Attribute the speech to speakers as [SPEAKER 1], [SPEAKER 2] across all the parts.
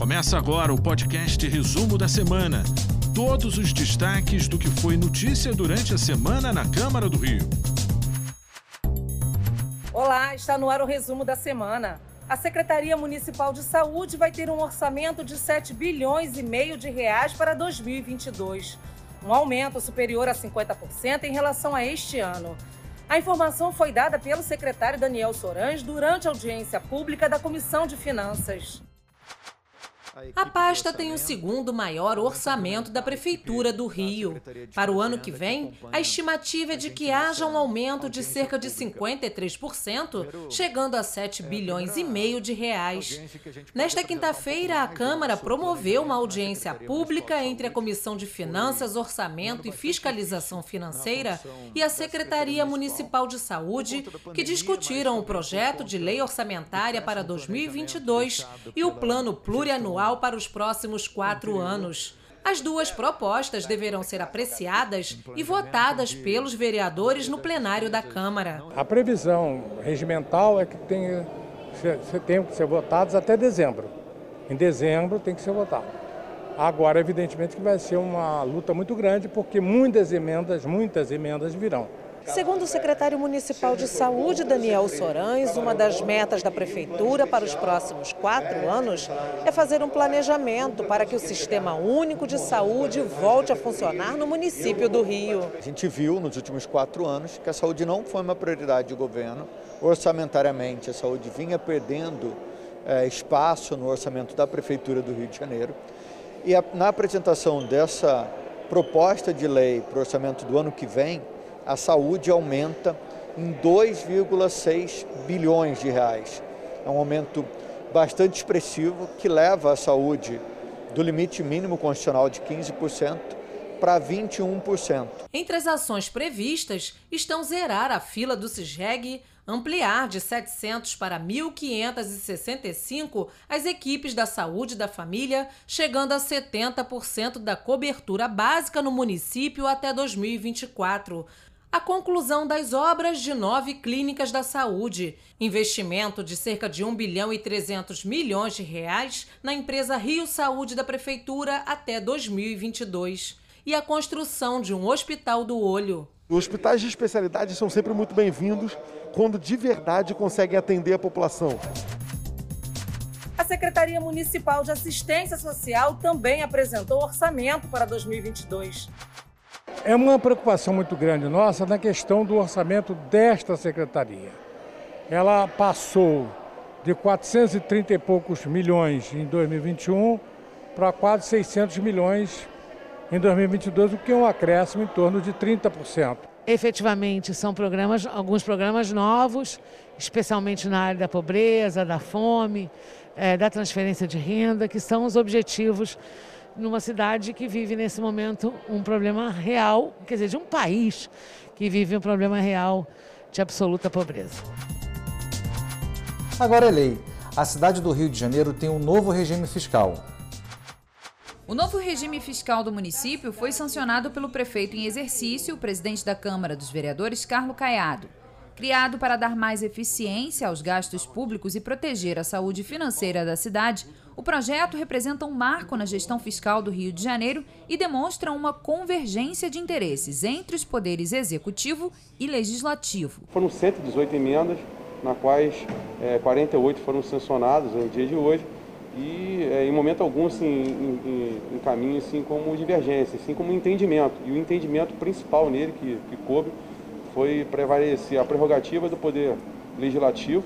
[SPEAKER 1] Começa agora o podcast Resumo da Semana. Todos os destaques do que foi notícia durante a semana na Câmara do Rio.
[SPEAKER 2] Olá, está no ar o resumo da semana. A Secretaria Municipal de Saúde vai ter um orçamento de 7 bilhões e meio de reais para 2022, um aumento superior a 50% em relação a este ano. A informação foi dada pelo secretário Daniel Sorães durante a audiência pública da Comissão de Finanças.
[SPEAKER 3] A pasta tem o segundo maior orçamento da Prefeitura do Rio. Para o ano que vem, a estimativa é de que haja um aumento de cerca de 53%, chegando a 7 bilhões e meio de reais. Nesta quinta-feira, a Câmara promoveu uma audiência pública entre a Comissão de Finanças, Orçamento e Fiscalização Financeira e a Secretaria Municipal de Saúde, que discutiram o projeto de lei orçamentária para 2022 e o plano plurianual para os próximos quatro anos. As duas propostas deverão ser apreciadas e votadas pelos vereadores no plenário da Câmara.
[SPEAKER 4] A previsão regimental é que tem, tem que ser votados até dezembro. Em dezembro tem que ser votado. Agora, evidentemente, que vai ser uma luta muito grande, porque muitas emendas, muitas emendas virão.
[SPEAKER 2] Segundo o secretário municipal de saúde, Daniel Sorães, uma das metas da prefeitura para os próximos quatro anos é fazer um planejamento para que o sistema único de saúde volte a funcionar no município do Rio.
[SPEAKER 5] A gente viu nos últimos quatro anos que a saúde não foi uma prioridade do governo. Orçamentariamente, a saúde vinha perdendo é, espaço no orçamento da prefeitura do Rio de Janeiro. E a, na apresentação dessa proposta de lei para o orçamento do ano que vem, a saúde aumenta em 2,6 bilhões de reais. É um aumento bastante expressivo que leva a saúde do limite mínimo constitucional de 15% para 21%.
[SPEAKER 3] Entre as ações previstas estão zerar a fila do CISREG, ampliar de 700 para 1.565 as equipes da saúde da família, chegando a 70% da cobertura básica no município até 2024 a conclusão das obras de nove clínicas da saúde, investimento de cerca de 1 bilhão e 300 milhões de reais na empresa Rio Saúde da Prefeitura até 2022 e a construção de um hospital do olho.
[SPEAKER 6] Os hospitais de especialidade são sempre muito bem-vindos quando de verdade conseguem atender a população.
[SPEAKER 2] A Secretaria Municipal de Assistência Social também apresentou orçamento para 2022.
[SPEAKER 4] É uma preocupação muito grande nossa na questão do orçamento desta secretaria. Ela passou de 430 e poucos milhões em 2021 para quase 600 milhões em 2022, o que é um acréscimo em torno de 30%.
[SPEAKER 7] Efetivamente, são programas, alguns programas novos, especialmente na área da pobreza, da fome, é, da transferência de renda, que são os objetivos numa cidade que vive nesse momento um problema real, quer dizer, de um país que vive um problema real de absoluta pobreza.
[SPEAKER 8] Agora é lei. A cidade do Rio de Janeiro tem um novo regime fiscal.
[SPEAKER 9] O novo regime fiscal do município foi sancionado pelo prefeito em exercício, o presidente da Câmara dos Vereadores, Carlo Caiado. Criado para dar mais eficiência aos gastos públicos e proteger a saúde financeira da cidade, o projeto representa um marco na gestão fiscal do Rio de Janeiro e demonstra uma convergência de interesses entre os poderes executivo e legislativo.
[SPEAKER 10] Foram 118 emendas, na quais é, 48 foram sancionadas no dia de hoje e é, em momento algum assim, encaminha assim, como divergência, assim como entendimento. E o entendimento principal nele que, que coube foi prevalecer a prerrogativa do poder legislativo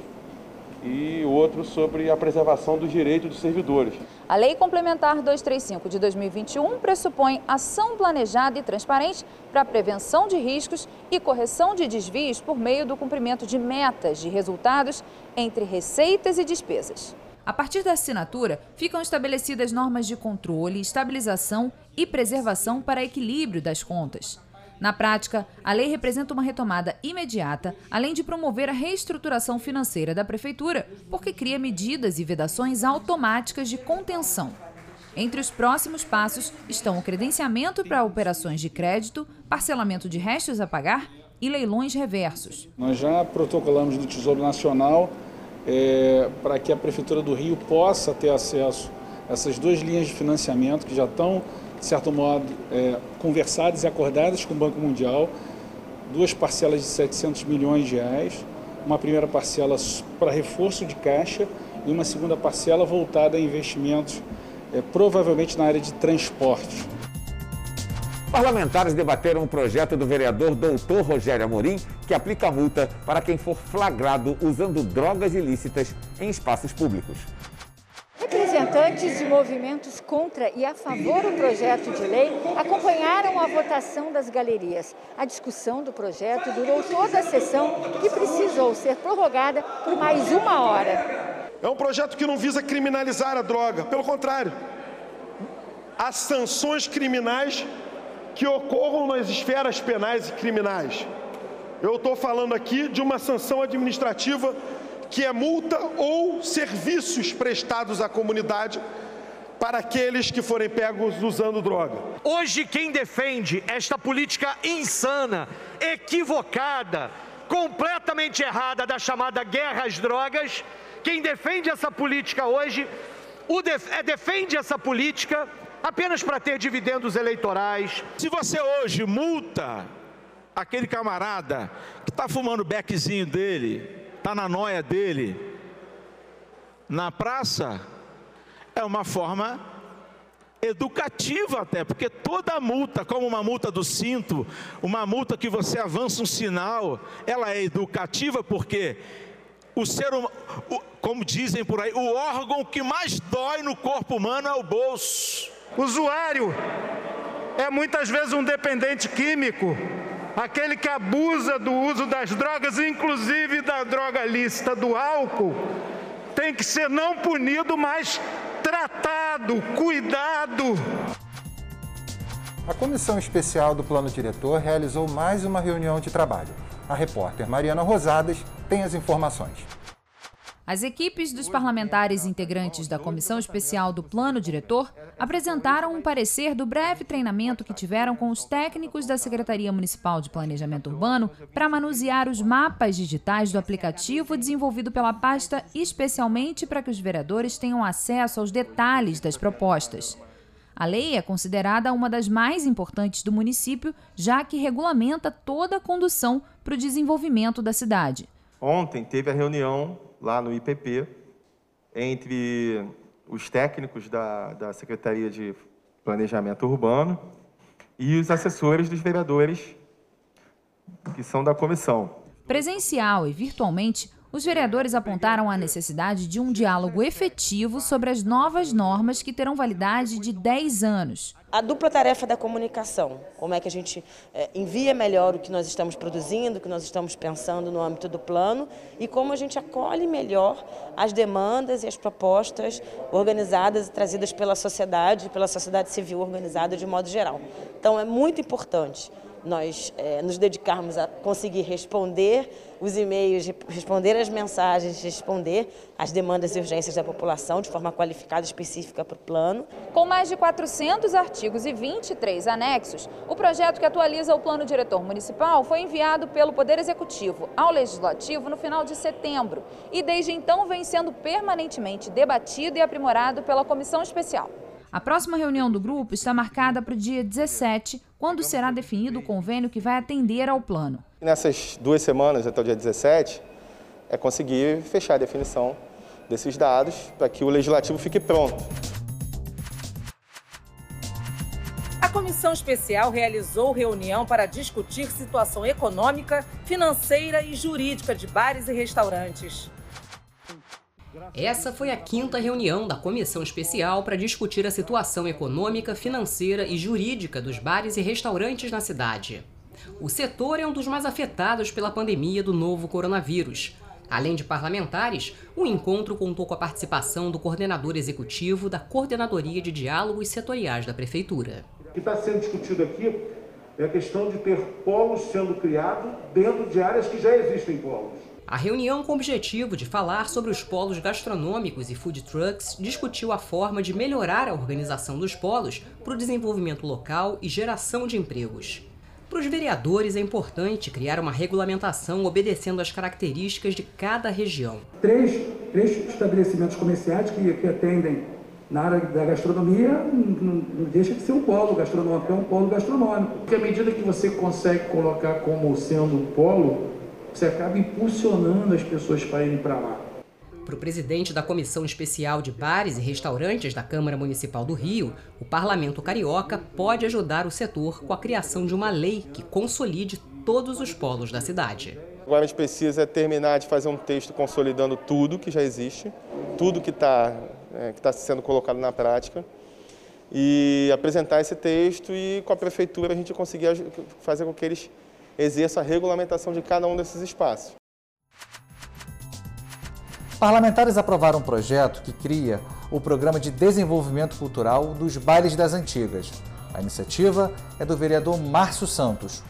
[SPEAKER 10] e outro sobre a preservação dos direitos dos servidores.
[SPEAKER 9] A Lei Complementar 235 de 2021 pressupõe ação planejada e transparente para a prevenção de riscos e correção de desvios por meio do cumprimento de metas de resultados entre receitas e despesas. A partir da assinatura, ficam estabelecidas normas de controle, estabilização e preservação para equilíbrio das contas. Na prática, a lei representa uma retomada imediata, além de promover a reestruturação financeira da Prefeitura, porque cria medidas e vedações automáticas de contenção. Entre os próximos passos estão o credenciamento para operações de crédito, parcelamento de restos a pagar e leilões reversos.
[SPEAKER 11] Nós já protocolamos no Tesouro Nacional é, para que a Prefeitura do Rio possa ter acesso essas duas linhas de financiamento que já estão, de certo modo, é, conversadas e acordadas com o Banco Mundial, duas parcelas de 700 milhões de reais, uma primeira parcela para reforço de caixa e uma segunda parcela voltada a investimentos, é, provavelmente na área de transporte.
[SPEAKER 12] Parlamentares debateram um projeto do vereador Doutor Rogério Amorim que aplica multa para quem for flagrado usando drogas ilícitas em espaços públicos.
[SPEAKER 13] Representantes de movimentos contra e a favor do projeto de lei acompanharam a votação das galerias. A discussão do projeto durou toda a sessão, que precisou ser prorrogada por mais uma hora.
[SPEAKER 14] É um projeto que não visa criminalizar a droga, pelo contrário. As sanções criminais que ocorram nas esferas penais e criminais. Eu estou falando aqui de uma sanção administrativa que é multa ou serviços prestados à comunidade para aqueles que forem pegos usando droga.
[SPEAKER 15] Hoje, quem defende esta política insana, equivocada, completamente errada da chamada guerra às drogas, quem defende essa política hoje, o def é, defende essa política apenas para ter dividendos eleitorais.
[SPEAKER 1] Se você hoje multa aquele camarada que está fumando o beckzinho dele, está na noia dele, na praça, é uma forma educativa até, porque toda multa, como uma multa do cinto, uma multa que você avança um sinal, ela é educativa porque o ser humano, como dizem por aí, o órgão que mais dói no corpo humano é o bolso.
[SPEAKER 16] Usuário é muitas vezes um dependente químico, aquele que abusa do uso das drogas, inclusive da droga lícita, do álcool, tem que ser não punido, mas tratado, cuidado.
[SPEAKER 8] A Comissão Especial do Plano Diretor realizou mais uma reunião de trabalho. A repórter Mariana Rosadas tem as informações.
[SPEAKER 9] As equipes dos parlamentares integrantes da Comissão Especial do Plano Diretor apresentaram um parecer do breve treinamento que tiveram com os técnicos da Secretaria Municipal de Planejamento Urbano para manusear os mapas digitais do aplicativo desenvolvido pela pasta especialmente para que os vereadores tenham acesso aos detalhes das propostas. A lei é considerada uma das mais importantes do município, já que regulamenta toda a condução para o desenvolvimento da cidade.
[SPEAKER 17] Ontem teve a reunião lá no IPP, entre os técnicos da, da Secretaria de Planejamento Urbano e os assessores dos vereadores que são da comissão.
[SPEAKER 9] Presencial e virtualmente, os vereadores apontaram a necessidade de um diálogo efetivo sobre as novas normas que terão validade de 10 anos.
[SPEAKER 18] A dupla tarefa da comunicação, como é que a gente é, envia melhor o que nós estamos produzindo, o que nós estamos pensando no âmbito do plano e como a gente acolhe melhor as demandas e as propostas organizadas e trazidas pela sociedade, pela sociedade civil organizada de modo geral. Então é muito importante nós é, nos dedicarmos a conseguir responder os e-mails, responder as mensagens, responder às demandas e urgências da população de forma qualificada e específica para o plano.
[SPEAKER 9] Com mais de 400 artigos e 23 anexos, o projeto que atualiza o plano diretor municipal foi enviado pelo Poder Executivo ao Legislativo no final de setembro e desde então vem sendo permanentemente debatido e aprimorado pela Comissão Especial. A próxima reunião do grupo está marcada para o dia 17, quando será definido o convênio que vai atender ao plano.
[SPEAKER 17] Nessas duas semanas, até o dia 17, é conseguir fechar a definição desses dados para que o legislativo fique pronto.
[SPEAKER 3] A comissão especial realizou reunião para discutir situação econômica, financeira e jurídica de bares e restaurantes.
[SPEAKER 19] Essa foi a quinta reunião da comissão especial para discutir a situação econômica, financeira e jurídica dos bares e restaurantes na cidade. O setor é um dos mais afetados pela pandemia do novo coronavírus. Além de parlamentares, o encontro contou com a participação do coordenador executivo da Coordenadoria de Diálogos Setoriais da Prefeitura.
[SPEAKER 20] O que está sendo discutido aqui é a questão de ter polos sendo criados dentro de áreas que já existem polos.
[SPEAKER 19] A reunião com o objetivo de falar sobre os polos gastronômicos e food trucks discutiu a forma de melhorar a organização dos polos para o desenvolvimento local e geração de empregos. Para os vereadores é importante criar uma regulamentação obedecendo às características de cada região.
[SPEAKER 20] Três, três estabelecimentos comerciais que, que atendem na área da gastronomia não, não deixa de ser um polo gastronômico, é um polo gastronômico. Porque à medida que você consegue colocar como sendo um polo, você acaba impulsionando as pessoas para irem para lá.
[SPEAKER 19] Para o presidente da Comissão Especial de Bares e Restaurantes da Câmara Municipal do Rio, o Parlamento Carioca pode ajudar o setor com a criação de uma lei que consolide todos os polos da cidade.
[SPEAKER 17] Agora a gente precisa terminar de fazer um texto consolidando tudo que já existe, tudo que está é, que tá sendo colocado na prática, e apresentar esse texto e com a prefeitura a gente conseguir fazer com que eles exerçam a regulamentação de cada um desses espaços.
[SPEAKER 8] Parlamentares aprovaram um projeto que cria o Programa de Desenvolvimento Cultural dos Bailes das Antigas. A iniciativa é do vereador Márcio Santos.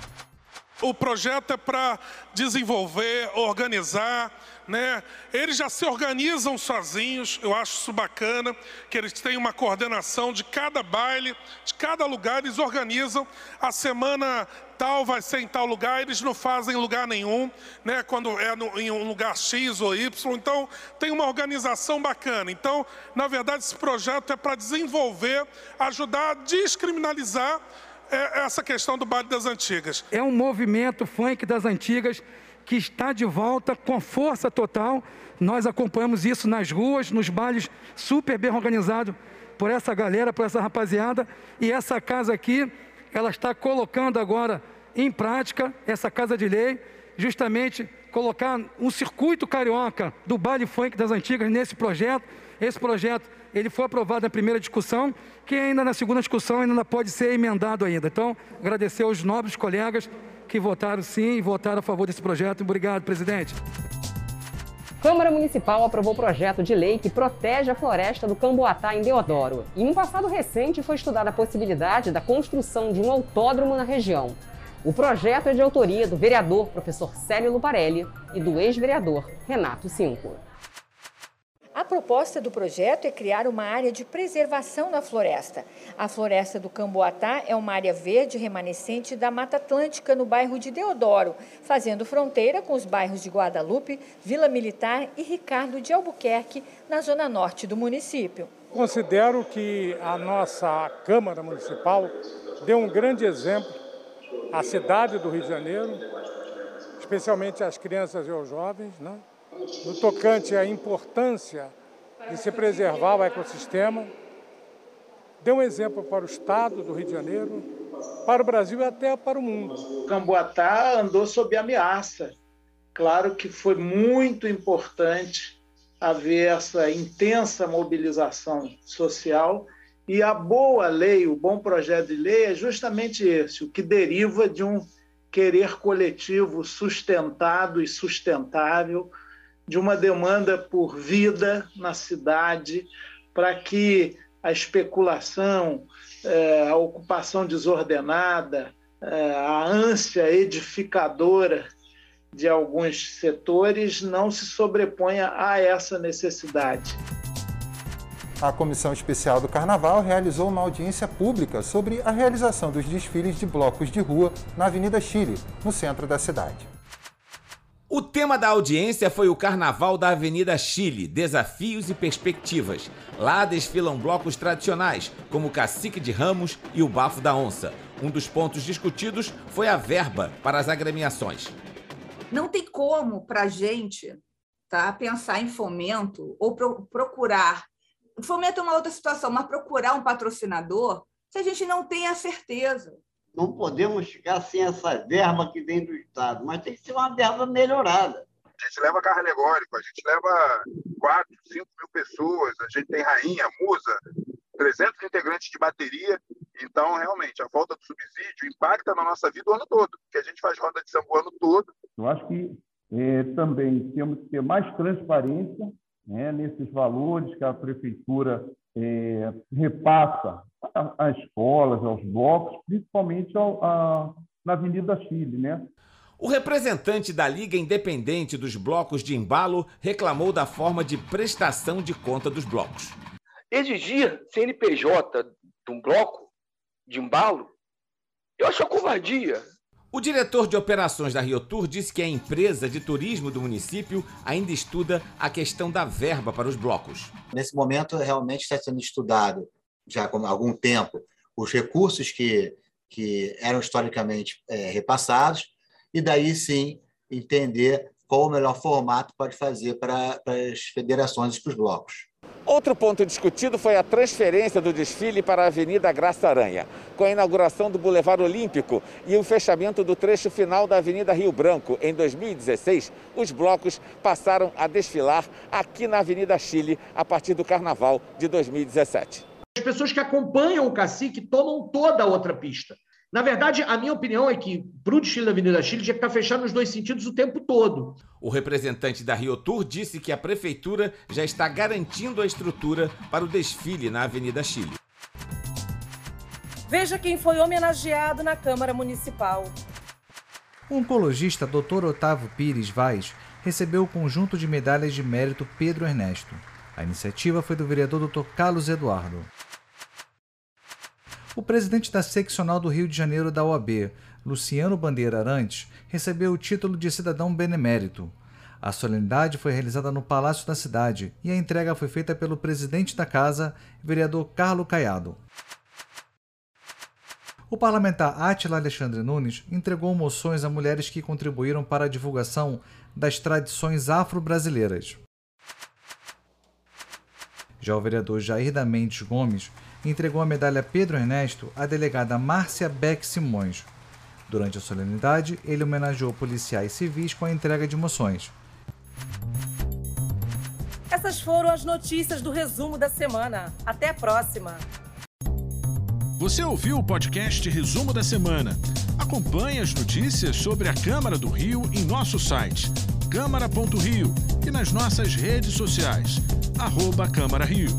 [SPEAKER 6] O projeto é para desenvolver, organizar, né? Eles já se organizam sozinhos, eu acho isso bacana, que eles têm uma coordenação de cada baile, de cada lugar, eles organizam. A semana tal vai ser em tal lugar, eles não fazem em lugar nenhum, né? quando é no, em um lugar X ou Y. Então, tem uma organização bacana. Então, na verdade, esse projeto é para desenvolver, ajudar a descriminalizar é, essa questão do baile das antigas.
[SPEAKER 20] É um movimento funk das antigas que está de volta com força total. Nós acompanhamos isso nas ruas, nos bailes, super bem organizado por essa galera, por essa rapaziada. E essa casa aqui, ela está colocando agora em prática essa casa de lei, justamente colocar um circuito carioca do baile funk das antigas nesse projeto. Esse projeto ele foi aprovado na primeira discussão, que ainda na segunda discussão ainda pode ser emendado ainda. Então, agradecer aos nobres colegas que votaram sim e votaram a favor desse projeto. Obrigado, presidente.
[SPEAKER 19] Câmara Municipal aprovou projeto de lei que protege a floresta do Camboatá em Deodoro. E em um passado recente foi estudada a possibilidade da construção de um autódromo na região. O projeto é de autoria do vereador professor Célio Luparelli e do ex-vereador Renato Cinco.
[SPEAKER 13] A proposta do projeto é criar uma área de preservação na floresta. A floresta do Camboatá é uma área verde remanescente da Mata Atlântica no bairro de Deodoro, fazendo fronteira com os bairros de Guadalupe, Vila Militar e Ricardo de Albuquerque, na zona norte do município.
[SPEAKER 4] Considero que a nossa Câmara Municipal deu um grande exemplo à cidade do Rio de Janeiro, especialmente às crianças e aos jovens, né? no tocante à importância de se preservar o ecossistema, deu um exemplo para o Estado do Rio de Janeiro, para o Brasil e até para o mundo.
[SPEAKER 21] Camboatá andou sob ameaça. Claro que foi muito importante haver essa intensa mobilização social e a boa lei, o bom projeto de lei é justamente esse, o que deriva de um querer coletivo sustentado e sustentável, de uma demanda por vida na cidade, para que a especulação, é, a ocupação desordenada, é, a ânsia edificadora de alguns setores não se sobreponha a essa necessidade.
[SPEAKER 8] A Comissão Especial do Carnaval realizou uma audiência pública sobre a realização dos desfiles de blocos de rua na Avenida Chile, no centro da cidade.
[SPEAKER 12] O tema da audiência foi o Carnaval da Avenida Chile, Desafios e Perspectivas. Lá desfilam blocos tradicionais, como o Cacique de Ramos e o Bafo da Onça. Um dos pontos discutidos foi a verba para as agremiações.
[SPEAKER 22] Não tem como para a gente tá, pensar em fomento ou pro procurar. Fomento é uma outra situação, mas procurar um patrocinador se a gente não tem a certeza
[SPEAKER 23] não podemos ficar sem essa verba que vem do Estado, mas tem que ser uma verba melhorada.
[SPEAKER 24] A gente leva carro alegórico, a gente leva 4, 5 mil pessoas, a gente tem rainha, musa, 300 integrantes de bateria. Então, realmente, a falta do subsídio impacta na nossa vida o ano todo, porque a gente faz roda de samba o ano todo.
[SPEAKER 25] Eu acho que é, também temos que ter mais transparência né, nesses valores que a prefeitura é, repassa às escolas, aos blocos, principalmente ao, a, na Avenida Chile, né?
[SPEAKER 12] O representante da Liga Independente dos Blocos de Embalo reclamou da forma de prestação de conta dos blocos.
[SPEAKER 26] Exigir CNPJ de um bloco de embalo, eu acho uma covardia.
[SPEAKER 12] O diretor de operações da Rio Tour disse que a empresa de turismo do município ainda estuda a questão da verba para os blocos.
[SPEAKER 27] Nesse momento, realmente está sendo estudado, já há algum tempo, os recursos que, que eram historicamente é, repassados, e daí sim entender qual o melhor formato pode fazer para, para as federações e para os blocos.
[SPEAKER 12] Outro ponto discutido foi a transferência do desfile para a Avenida Graça Aranha. Com a inauguração do Boulevard Olímpico e o fechamento do trecho final da Avenida Rio Branco em 2016, os blocos passaram a desfilar aqui na Avenida Chile a partir do Carnaval de 2017.
[SPEAKER 28] As pessoas que acompanham o cacique tomam toda a outra pista. Na verdade, a minha opinião é que para o desfile da Avenida Chile tinha que estar fechado nos dois sentidos o tempo todo.
[SPEAKER 12] O representante da Rio Tour disse que a prefeitura já está garantindo a estrutura para o desfile na Avenida Chile.
[SPEAKER 2] Veja quem foi homenageado na Câmara Municipal.
[SPEAKER 29] O oncologista Dr. Otávio Pires Vaz recebeu o conjunto de medalhas de mérito Pedro Ernesto. A iniciativa foi do vereador Dr. Carlos Eduardo. O presidente da seccional do Rio de Janeiro da OAB, Luciano Bandeira Arantes, recebeu o título de cidadão benemérito. A solenidade foi realizada no Palácio da Cidade e a entrega foi feita pelo presidente da casa, vereador Carlo Caiado. O parlamentar Átila Alexandre Nunes entregou moções a mulheres que contribuíram para a divulgação das tradições afro-brasileiras. Já o vereador Jair da Mendes Gomes entregou a medalha Pedro Ernesto à delegada Márcia Beck Simões. Durante a solenidade, ele homenageou policiais civis com a entrega de moções.
[SPEAKER 2] Essas foram as notícias do resumo da semana. Até a próxima.
[SPEAKER 30] Você ouviu o podcast Resumo da Semana? Acompanhe as notícias sobre a Câmara do Rio em nosso site câmara.rio e nas nossas redes sociais, arroba Câmara Rio.